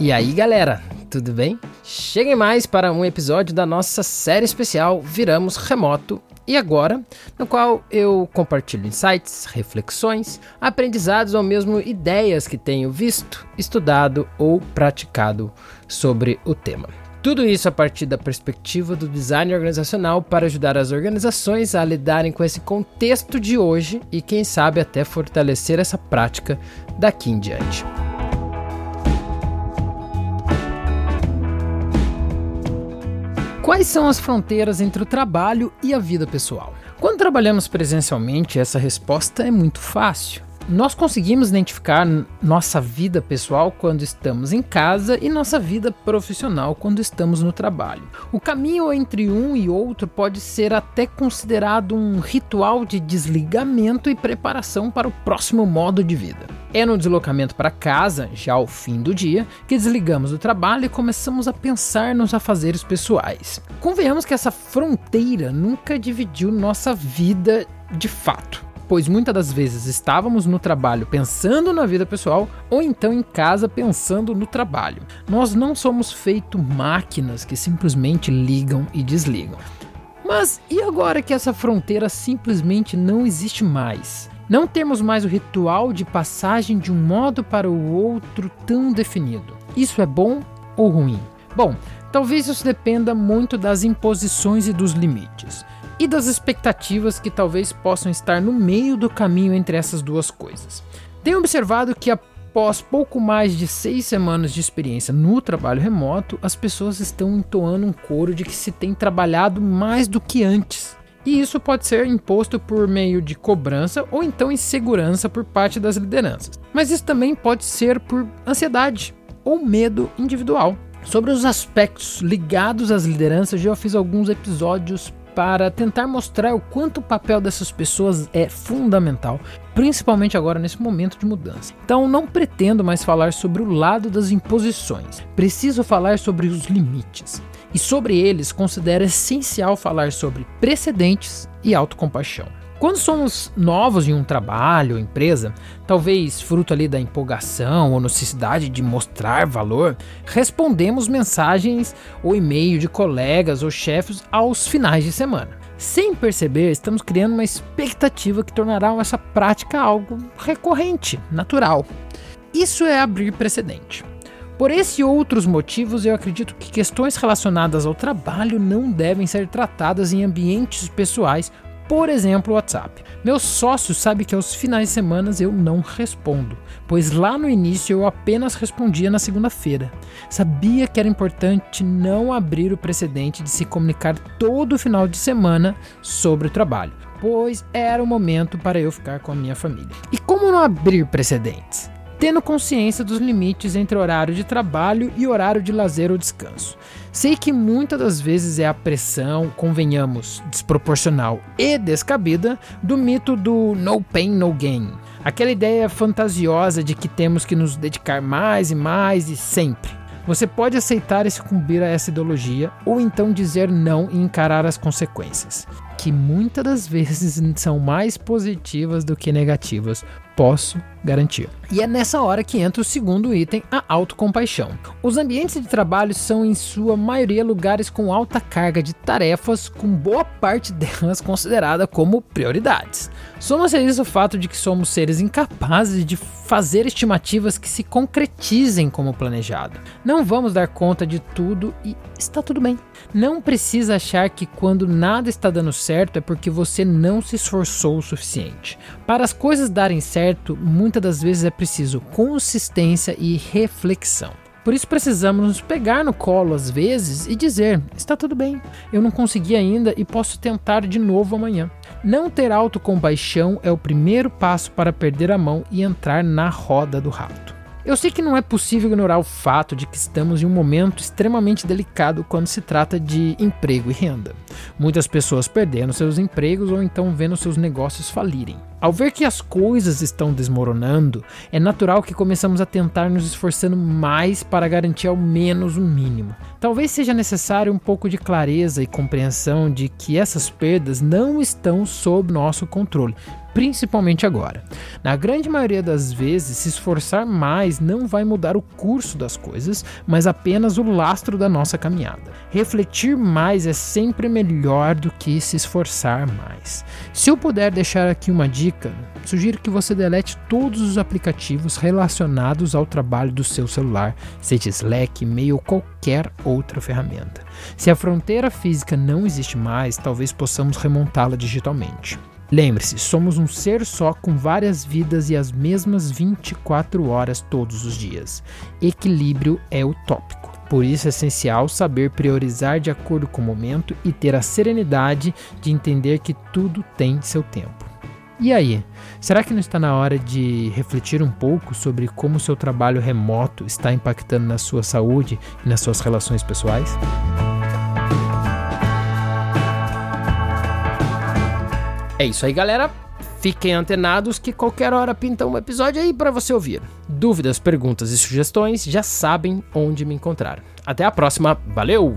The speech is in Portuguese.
E aí, galera, tudo bem? Cheguem mais para um episódio da nossa série especial Viramos Remoto e agora, no qual eu compartilho insights, reflexões, aprendizados ou mesmo ideias que tenho visto, estudado ou praticado sobre o tema. Tudo isso a partir da perspectiva do design organizacional para ajudar as organizações a lidarem com esse contexto de hoje e, quem sabe, até fortalecer essa prática daqui em diante. Quais são as fronteiras entre o trabalho e a vida pessoal? Quando trabalhamos presencialmente, essa resposta é muito fácil. Nós conseguimos identificar nossa vida pessoal quando estamos em casa e nossa vida profissional quando estamos no trabalho. O caminho entre um e outro pode ser até considerado um ritual de desligamento e preparação para o próximo modo de vida. É no deslocamento para casa, já ao fim do dia, que desligamos do trabalho e começamos a pensar nos afazeres pessoais. Convenhamos que essa fronteira nunca dividiu nossa vida de fato pois muitas das vezes estávamos no trabalho pensando na vida pessoal ou então em casa pensando no trabalho. Nós não somos feito máquinas que simplesmente ligam e desligam. Mas e agora que essa fronteira simplesmente não existe mais? Não temos mais o ritual de passagem de um modo para o outro tão definido. Isso é bom ou ruim? Bom, talvez isso dependa muito das imposições e dos limites e das expectativas que talvez possam estar no meio do caminho entre essas duas coisas. Tenho observado que após pouco mais de seis semanas de experiência no trabalho remoto, as pessoas estão entoando um coro de que se tem trabalhado mais do que antes. E isso pode ser imposto por meio de cobrança ou então insegurança por parte das lideranças. Mas isso também pode ser por ansiedade ou medo individual. Sobre os aspectos ligados às lideranças, já fiz alguns episódios para tentar mostrar o quanto o papel dessas pessoas é fundamental, principalmente agora nesse momento de mudança. Então não pretendo mais falar sobre o lado das imposições, preciso falar sobre os limites. E sobre eles, considero essencial falar sobre precedentes e autocompaixão. Quando somos novos em um trabalho ou empresa, talvez fruto ali da empolgação ou necessidade de mostrar valor, respondemos mensagens ou e-mail de colegas ou chefes aos finais de semana. Sem perceber, estamos criando uma expectativa que tornará essa prática algo recorrente, natural. Isso é abrir precedente. Por esse e outros motivos, eu acredito que questões relacionadas ao trabalho não devem ser tratadas em ambientes pessoais por exemplo, o WhatsApp. Meu sócio sabe que aos finais de semana eu não respondo, pois lá no início eu apenas respondia na segunda-feira. Sabia que era importante não abrir o precedente de se comunicar todo final de semana sobre o trabalho, pois era o momento para eu ficar com a minha família. E como não abrir precedentes? Tendo consciência dos limites entre horário de trabalho e horário de lazer ou descanso. Sei que muitas das vezes é a pressão, convenhamos, desproporcional e descabida do mito do no pain, no gain. Aquela ideia fantasiosa de que temos que nos dedicar mais e mais e sempre. Você pode aceitar e sucumbir a essa ideologia ou então dizer não e encarar as consequências, que muitas das vezes são mais positivas do que negativas, posso garantir. E é nessa hora que entra o segundo item, a autocompaixão. Os ambientes de trabalho são, em sua maioria, lugares com alta carga de tarefas, com boa parte delas considerada como prioridades. Soma-se a isso o fato de que somos seres incapazes de fazer estimativas que se concretizem como planejado. Não vamos dar conta de tudo e está tudo bem. Não precisa achar que quando nada está dando certo é porque você não se esforçou o suficiente. Para as coisas darem certo, muitas das vezes é preciso consistência e reflexão. Por isso precisamos nos pegar no colo às vezes e dizer: está tudo bem, eu não consegui ainda e posso tentar de novo amanhã. Não ter autocompaixão é o primeiro passo para perder a mão e entrar na roda do rato. Eu sei que não é possível ignorar o fato de que estamos em um momento extremamente delicado quando se trata de emprego e renda. Muitas pessoas perdendo seus empregos ou então vendo seus negócios falirem. Ao ver que as coisas estão desmoronando, é natural que começamos a tentar nos esforçando mais para garantir ao menos o mínimo. Talvez seja necessário um pouco de clareza e compreensão de que essas perdas não estão sob nosso controle, principalmente agora. Na grande maioria das vezes, se esforçar mais não vai mudar o curso das coisas, mas apenas o lastro da nossa caminhada. Refletir mais é sempre melhor do que se esforçar mais. Se eu puder deixar aqui uma dica, sugiro que você delete todos os aplicativos relacionados ao trabalho do seu celular, seja Slack, e-mail ou qualquer outra ferramenta. Se a fronteira física não existe mais, talvez possamos remontá-la digitalmente. Lembre-se, somos um ser só com várias vidas e as mesmas 24 horas todos os dias. Equilíbrio é utópico. Por isso é essencial saber priorizar de acordo com o momento e ter a serenidade de entender que tudo tem seu tempo. E aí, será que não está na hora de refletir um pouco sobre como seu trabalho remoto está impactando na sua saúde e nas suas relações pessoais? É isso aí, galera. Fiquem antenados que qualquer hora pinta um episódio aí para você ouvir. Dúvidas, perguntas e sugestões já sabem onde me encontrar. Até a próxima, valeu!